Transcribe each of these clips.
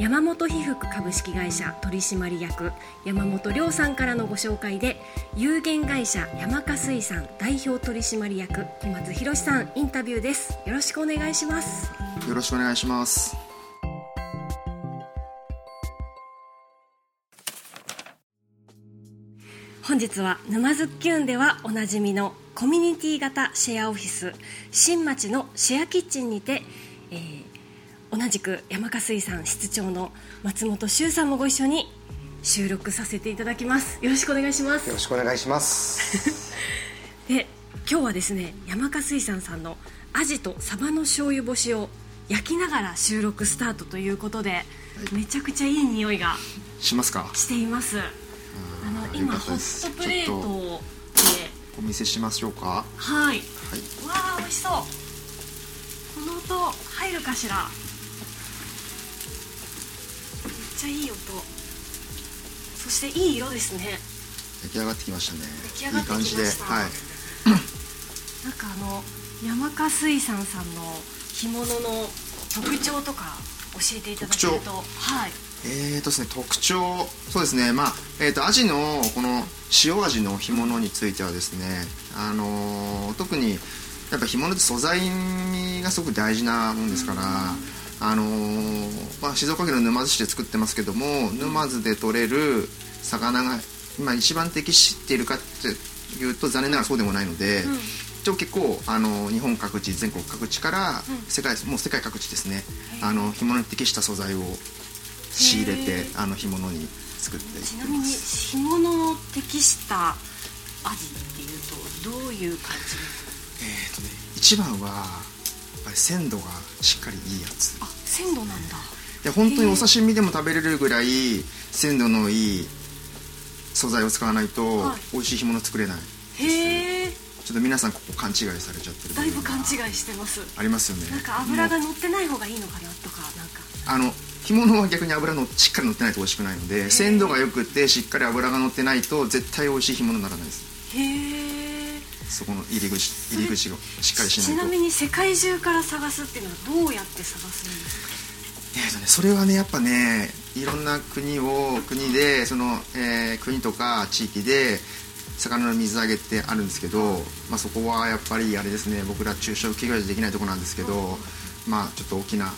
山本被服株式会社取締役山本亮さんからのご紹介で有限会社山香水産代表取締役小松博さんインタビューです。よろしくお願いします。よろしくお願いします。本日は沼津キュンではおなじみのコミュニティ型シェアオフィス新町のシェアキッチンにて、えー同じく山香水産室長の松本修さんもご一緒に収録させていただきます。よろしくお願いします。よろしくお願いします。で今日はですね山香水産さんのアジとサバの醤油干しを焼きながら収録スタートということで、めちゃくちゃいい匂いがしますか？しています。あの今ホットプレートでお見せしましょうか？はい、はい。わあ美味しそう。この音入るかしら？ちゃいい音。そしていい色ですね。出来上がってきましたね。出来上がってきました。いい感じではい。なんかあの山香水産さんの干物の特徴とか教えていただけると。はい。えーとですね特徴。そうですね。まあえーとアジのこの塩味の干物についてはですねあのー特にやっぱ干物って素材がすごく大事なもんですから、あのーまあ、静岡県の沼津市で作ってますけども沼津で取れる魚が今一番適しているかっていうと残念ながらそうでもないので、一応結構あの日本各地全国各地から世界、もう世界各地ですね。あの干物に適した素材を仕入れてあの干物に作っていってちなみに干物の適した味っていうとどういう感じですえーとね一番はぱり鮮度がしっかりいいやつ。あ鮮度なんだ。で本当にお刺身でも食べれるぐらい鮮度のいい素材を使わないとはい。美味しい干物作れない。へえちょっと皆さんここ勘違いされちゃってる部だいぶ勘違いしてます。ありますよね。なんか油が乗ってない方がいいのかなとかなんか。あの干物は逆に油のしっかり乗ってないと美味しくないので鮮度が良くてしっかり油が乗ってないと絶対美味しい干物にならないです。へえそこの入り口入り口がしっかりしないと。ちなみに世界中から探すっていうのはどうやって探すんですか？えーとね、それはねやっぱねいろんな国を国でその、えー国とか地域で魚の水揚げってあるんですけど、まあ、そこはやっぱりあれですね僕ら中小企業じゃできないところなんですけど、まあちょっと大きな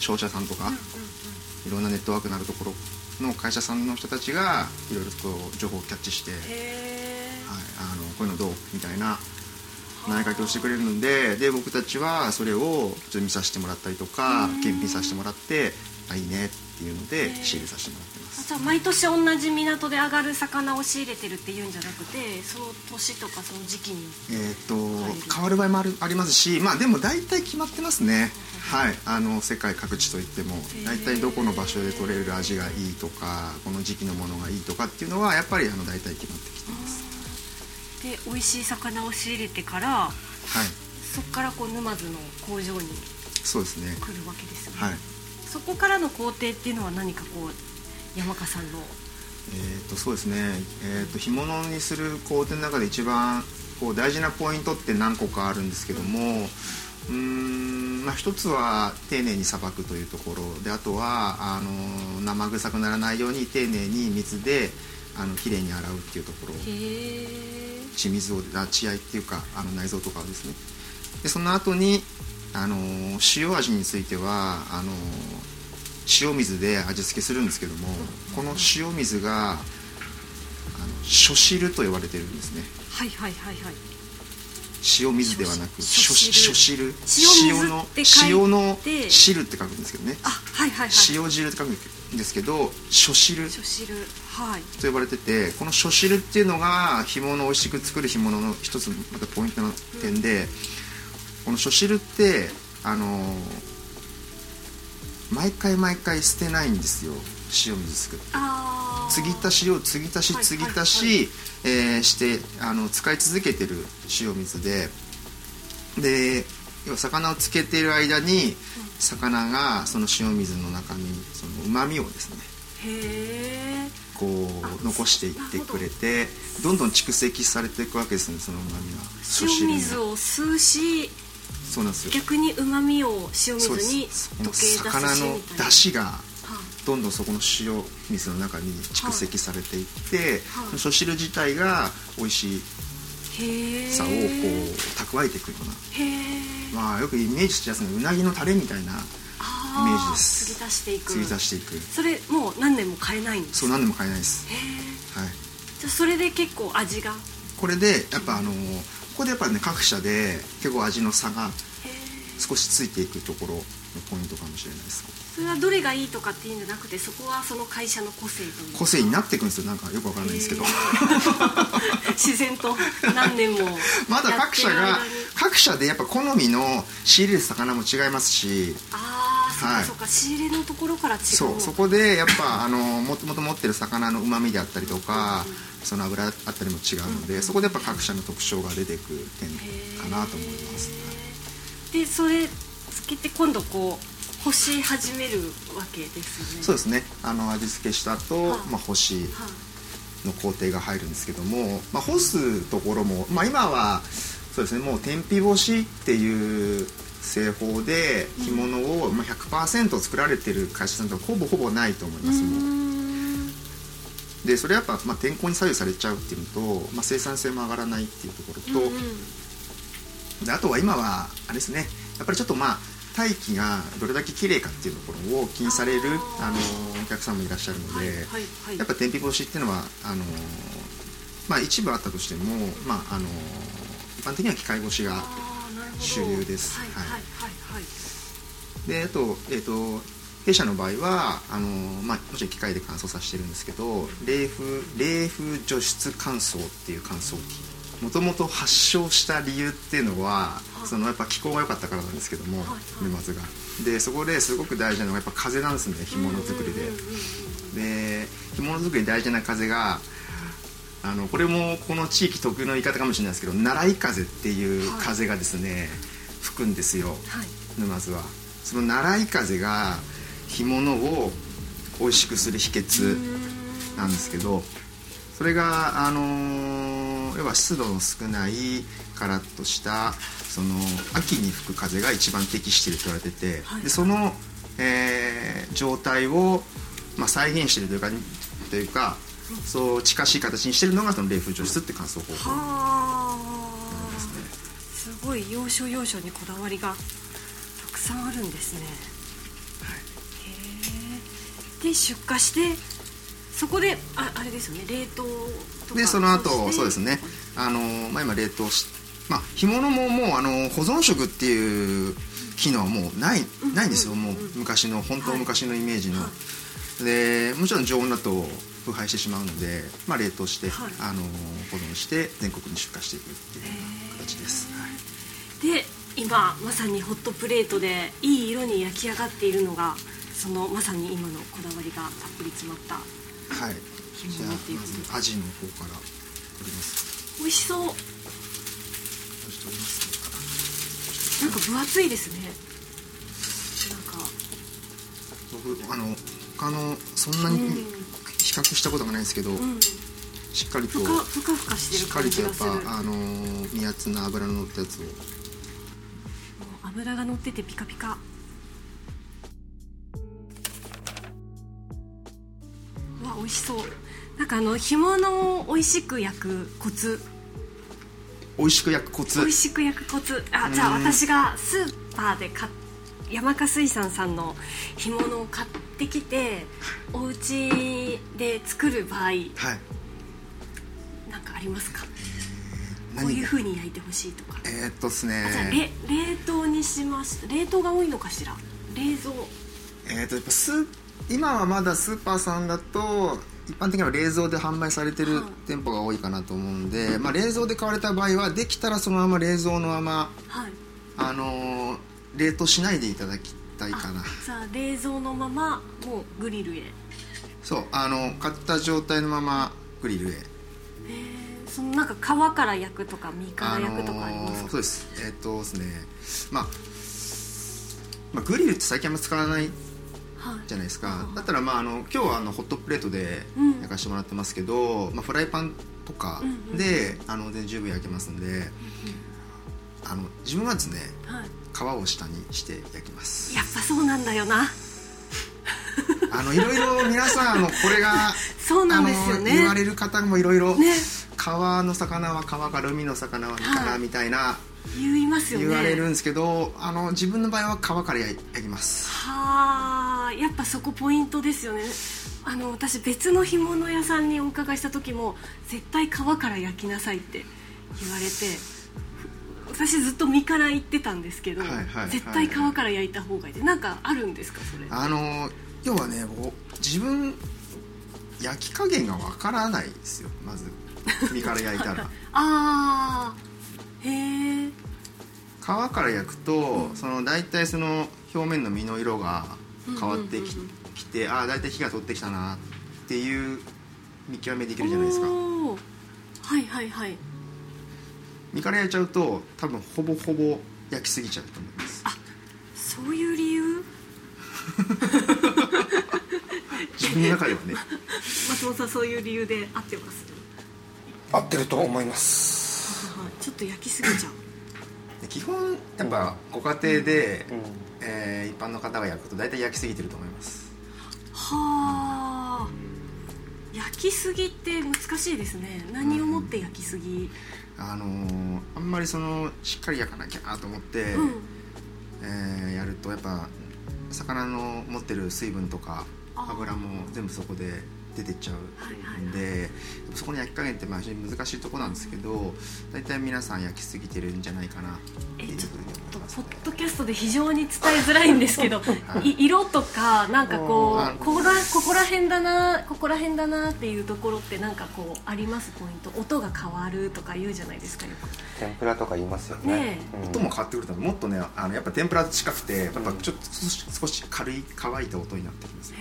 商社さんとか、いろんなネットワークのあるところの会社さんの人たちがいろいろと情報をキャッチして、こういうのどうみたいな投げかけをしてくれるのでで僕たちはそれをちょっと見させてもらったりとか検品させてもらってあいいねっていうので仕入れさせてもらってます。じゃあ毎年同じ港で上がる魚を仕入れてるっていうんじゃなくてその年とかその時期にえっ、と変わる場合もあるありますしまあでも大体決まってますね。はい。あの世界各地といっても大体どこの場所で取れる味がいいとかこの時期のものがいいとかっていうのはやっぱりあの大体決まってきてますで美味しい魚を仕入れてからはい。そこからこう沼津の工場にそうですね。来るわけですよね、はい。そこからの工程っていうのは何かこう山香さんのえー、とそうですね、えー、と干物にする工程の中で一番こう大事なポイントって何個かあるんですけどもうーん、まあ、一つは丁寧にさばくというところであとはあの生臭くならないように丁寧に水であのきれいに洗うっていうところ。へえ血水をあ血合いっていうかあの内臓とかをですね。でその後にあの塩味についてはあの塩水で味付けするんですけどもこの塩水があの初汁と呼ばれてるんですね。はいはいはいはい。塩水ではなく初初汁。塩水の塩の汁って書くんですけどね。あはいはいはい。塩汁って書くんですけど初汁。初汁。はい。と呼ばれててこの初汁っていうのが干物を美味しく作る干物の一つまたポイントの点で、この初汁ってあのー毎回毎回捨てないんですよ。塩水作って。あ継ぎ足しを継ぎ足し継ぎ足し、えーしてあの使い続けてる塩水で。で要は魚をつけている間に魚がその塩水の中にうまみをですねこう残していってくれてどんどん蓄積されていくわけですねそのうまみが塩水を吸うしそうなんですよ。逆にうまみを塩水に溶け出す魚の出汁がはどんどんそこの塩水の中に蓄積されていって、はい。味噌汁自体が美味しいさをこう蓄えていくような、まあよくイメージしやすいのはうなぎのタレみたいなメージです。継ぎ足していく。継ぎ足していく。それもう何年も変えないんですそう何でも買えないです、へえはい、じゃあそれで結構味が？これでやっぱあのここでやっぱね各社で結構味の差が少しついていくところのポイントかもしれないです。それはどれがいいとかっていうんじゃなくてそこはその会社の個性というか？個性になっていくんですよ。なんかよくわからないんですけど。自然と何年も まだ各社が各社でやっぱ好みの仕入れる魚も違いますし。ああはそうか、仕入れのところから違う。そうそこでやっぱあのもともと持ってる魚のうまみであったりとかその油あったりも違うのでそこでやっぱ各社の特徴が出てくる点かなと思います。でそれつけて今度こう干し始めるわけですよね。そうですね。あの味付けした後、はいまあ、干しはいの工程が入るんですけども、まあ、干すところも、まあ、今はそうですねもう天日干しっていう製法で干物を、まあ、100%作られてる会社さんとはほぼほぼないと思いますもうでそれやっぱ、まあ、天候に左右されちゃうっていうのと、まあ、生産性も上がらないっていうところと、であとは今はあれですねやっぱりちょっとまあ大気がどれだけ綺麗かっていうところを気にされるあのお客さんもいらっしゃるので、はいはいはい。やっぱ天日干しっていうのはあのまあ一部あったとしてもまああの一般的には機械干しが主流です。はいははいいはいはい。であとえっ、と弊社の場合はあの、まあ、もちろん機械で乾燥させてるんですけど冷風冷風除湿乾燥っていう乾燥機。もともと発症した理由っていうのはそのやっぱ気候が良かったからなんですけどもはいはい。が。でそこですごく大事なのがやっぱ風なんですね干物作りで。で干物作りに大事な風があのこれもこの地域特有の言い方かもしれないですけど習い風っていう風がですね、吹くんですよはい。沼津は。その習い風が干物を美味しくする秘訣なんですけどそれがあのー要は湿度の少ないカラッとしたその秋に吹く風が一番適していると言われてて、はい。でその、えー状態を、まあ、再現しているというかというかそう近しい形にしているのがその冷風除湿って乾燥方法はあですねすごい要所要所にこだわりがたくさんあるんですね。へえで出荷してそこでああれですよね冷凍とかでその後そうですね。あの、まあ、今冷凍しまあ干物ももうあの保存食っていう機能はもうないうんないんですよ。うんもう昔の本当はい昔のイメージの、はでもちろん常温だと腐敗してしまうので、まあ、冷凍して、はい。あの保存して全国に出荷していくっていうような形です、はい。で今まさにホットプレートでいい色に焼き上がっているのがそのまさに今のこだわりがたっぷり詰まったはい、干じゃあまアジの方から取ります。美味しそう。なんか分厚いですね。なんか。僕あの他のそんなにうん比較したことがないですけど、うんしっかりとふかふかふかしてしるっかりとやっぱあの身厚な脂の乗ったやつをもう脂が乗っててピカピカわ美味しそうなんかあの干物を美味しく焼くコツ美味しく焼くコツ美味しく焼くコツあじゃあ私がスーパーで買っ山家水産さんの干物を買ってきてお家で作る場合はい。なんかありますか？こう何いう風に焼いてほしいとか。えーっとですあじゃ冷凍にしました冷凍が多いのかしら？冷蔵。えーっとやっぱスー今はまだスーパーさんだと一般的には冷蔵で販売されてるはい。店舗が多いかなと思うんで、まあ、冷蔵で買われた場合はできたらそのまま冷蔵のままはい。あのー冷凍しないでいただきたいかな。あじゃあ冷蔵のままもうグリルへそうあの買った状態のままグリルへ。そのなんか皮から焼くとか身から焼くとかありますか、のーそうです。えーっとですね。まあ、まあ、グリルって最近あんま使わないはい。じゃないですか。だったらまああの今日はあのホットプレートでうん。焼かしてもらってますけど、まあ、フライパンとかうんうんで、あの全然十分焼けますんであの自分はですねはい、皮を下にして焼きます。やっぱそうなんだよなあのいろいろ皆さんあのこれが そうなんですよあの言わねれる方もいろいろね。川の魚は川から海の魚は身からはいみたいな言いますよね。言われるんですけど、あの自分の場合は皮から焼焼きます。はあやっぱそこポイントですよね。あの私別の干物屋さんにお伺いした時も絶対皮から焼きなさいって言われて私ずっと身から言ってたんですけど、はいはいはい絶対皮から焼いた方がいいってなんかあるんですかそれ。あの要はねこう自分焼き加減がわからないですよ。まず身から焼いたら。ああへえ皮から焼くと、その大体その表面の身の色が変わってき,、てああ大体火が通ってきたなっていう見極めできるじゃないですか。はいはいはい。身から焼いちゃうと多分ほぼほぼ焼きすぎちゃうと思います。あそういう理由？自分の中ではね。松本さんそういう理由で合ってます？合ってると思います。はいちょっと焼きすぎちゃう。で 基本やっぱご家庭で、うん。えー一般の方が焼くと大体焼きすぎてると思います。はあ。焼きすぎって難しいですね。何をもって焼きすぎ？あのーあんまりそのしっかり焼かなきゃなと思って、うん。えーやるとやっぱ魚の持ってる水分とか油も全部そこで出てっちゃうんで、そこの焼き加減ってまあ非常に難しいところなんですけど大体皆さん焼きすぎてるんじゃないかなっていうふうにえちょっ思いとますね。ポッドキャストで非常に伝えづらいんですけど、は いい色とかなんかこあうここらここら辺だなここら辺だなっていうところってなんかこうあります？ポイント。音が変わるとか言うじゃないですかよく。天ぷらとか言いますよね。ねうん。音も変わってくるともっとねあのやっぱ天ぷらと近くてやっぱちょっと少し少し軽い乾いた音になってきます。ね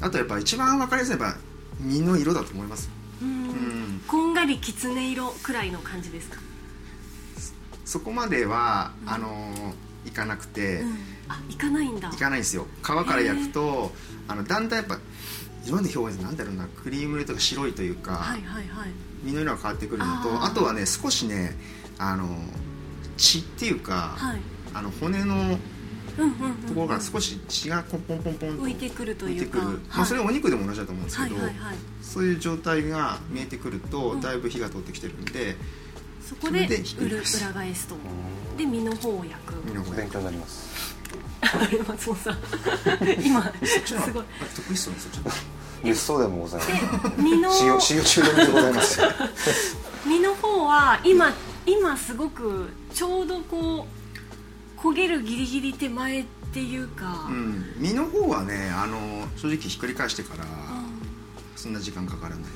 あとやっぱ一番分かりやすいのは身の色だと思います。うん。うん。こんがりきつね色くらいの感じですか、そこまでは、あのーいかなくて、うん、あいかないんだ。いかないんですよ。皮から焼くとあのだんだんやっぱ自分で表現なんだろうなクリーム色とか白いというか、はいはいはい。身の色が変わってくるのとあとはね少しねあの血っていうか、はい。あの骨のうんうんうんところから少し血がポンポンポンポンと浮いてくるというか。浮いてくる、まあ、それはお肉でも同じだと思うんですけど、はいはいはい。そういう状態が見えてくると、うんだいぶ火が通ってきてるんでそこで裏返すと。で身の方を焼く。身の方勉強になります。松本さん。今すごい。得意っすよねそっちの方が物騒でもございます。身の使用使用中毒でございます。身の方は今今すごくちょうどこう焦げるギリギリ手前っていうか、うん、身の方はねあの正直ひっくり返してからうんそんな時間かからない。んで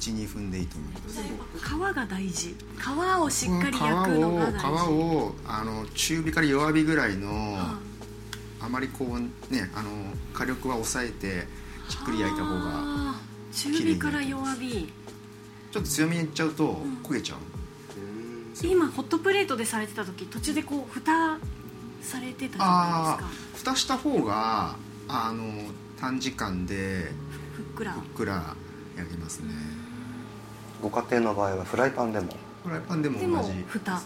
12分でいいと思います。皮が大事。皮をしっかり焼くのが大事。皮をあの中火から弱火ぐらいのああまりこうねあの火力は抑えてじっくり焼いた方が中火から弱火。ちょっと強めにいっちゃうとん焦げちゃう、今ホットプレートでされてた時途中でこう蓋されてたじゃないああです蓋した方があの短時間でかふっくら。ふっくら焼けますね。ご家庭の場合はフライパンでも。フライパンでも同じですね。蓋。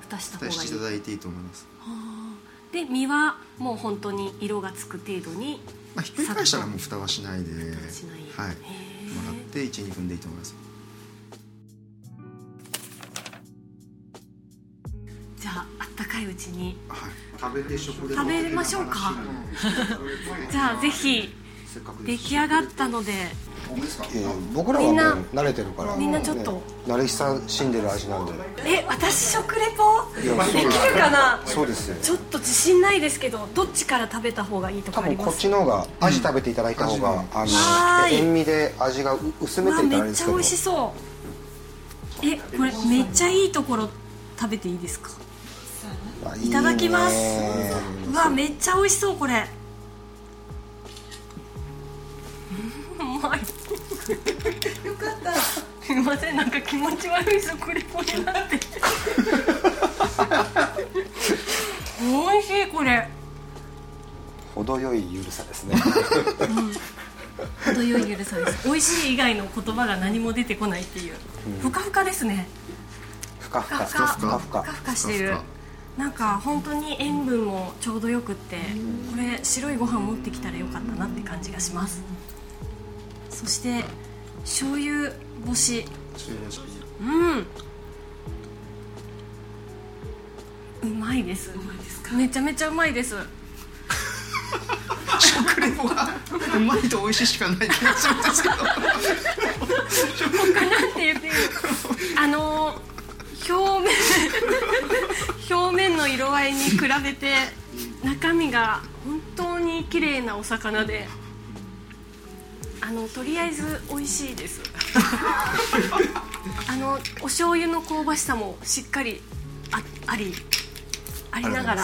蓋した方蓋してがいいいただいていいと思います、はあで身はもう本当に色がつく程度にまあ、ひっくり返したらもう蓋はしないで蓋しない。はい。へもらって12分でいいと思いますいうちに。はい。食べて食食べましょうか。じゃあぜひ出来上がったので。えー僕らはみんな。もう慣れてるから。みんなちょっと。ね。慣れ親しんでる味なんで。え私食レポ？できるかな？そうですよ。ちょっと自信ないですけどどっちから食べた方がいいとか多分こっありますちの方が味食べていただいた方が、うん。あの塩味で味がう薄めていったらあめっちゃ美味しそう。えこれめっちゃいいところ食べていいですか？あいただきます。うわめっちゃ美味しそうこれ。まい。よかった。すいませんなんか気持ち悪い食レポになって。美味しいこれ。程よいゆるさですね。程よいゆるさです。美味しい以外の言葉が何も出てこないっていう、ふかふかですね。ふかふか。ふかふか。ふかふか。ふかしてる。ふかなんか本当に塩分もちょうどよくってこれ白いご飯持ってきたらよかったなって感じがします。そして醤油干し。うん。うまいです。めちゃめちゃうまいです。食レポがうまいと美味しいしかない気がするんですけど。他なんて言っていい？のあの表面 表面の色合いに比べて中身が本当に綺麗なお魚であのとりあえず美味しいです。あのお醤油の香ばしさもしっかりあありありながら。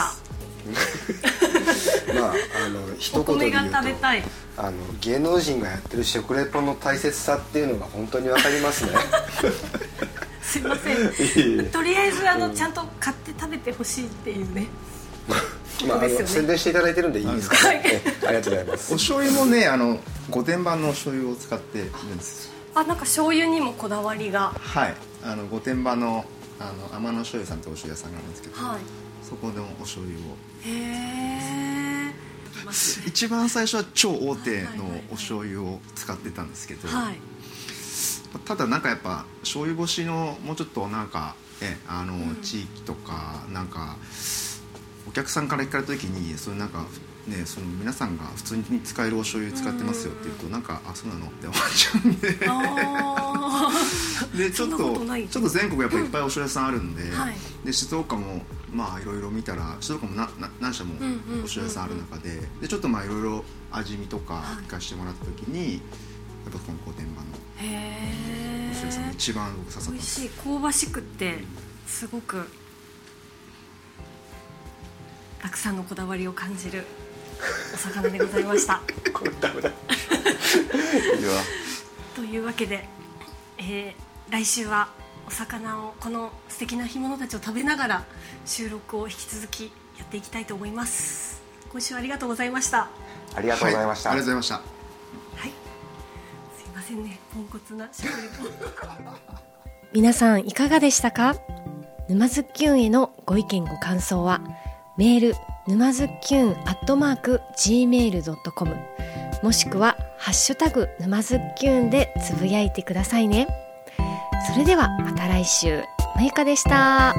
まああの 一言で言うと食べたい。あの芸能人がやってる食レポの大切さっていうのが本当にわかりますねすいません。とりあえずあのちゃんと買って食べてほしいっていうね。まあ、あですよね。の宣伝していただいてるんでいいですかね、えありがとうございます。お醤油もねあの御殿場のお醤油を使っているんです。あなんか醤油にもこだわりが。はい。あの御殿場のあの天野醤油さんってお醤油屋さんがあるんですけど、はい。そこのお醤油を。へえ。一番最初は超大手のお醤油を使ってたんですけど、はいただなんかやっぱ醤油干しのもうちょっとなんかえあの、地域とかなんかお客さんから聞かれた時にそれなんかねその皆さんが普通に使えるお醤油使ってますよって言うとなんかあそうなのって思っちゃうんで。あ でちょっとちょっと全国やっぱりいっぱいお醤油屋さんあるんで,、はい。で静岡もまあいろいろ見たら静岡もなな何社もうんうんうんうん。お醤油屋さんある中ででちょっとまあいろいろ味見とかはい。聞かせてもらった時に、やっぱこの御殿場のーへえ一番僕刺さった美味しい香ばしくってすごくたくさんのこだわりを感じるお魚でございました。これダメだいや。というわけで、えー来週はお魚をこの素敵な干物たちを食べながら収録を引き続きやっていきたいと思います。今週はありがとうございました。ありがとうございました、はい、ありがとうございましたんねポンコツな食レポ皆さんいかがでしたか？沼津きゅんへのご意見ご感想はメール沼津きゅんアットマーク gmail.com もしくはハッシュタグ沼津きゅんでつぶやいてくださいね。それではまた来週。まゆかでした。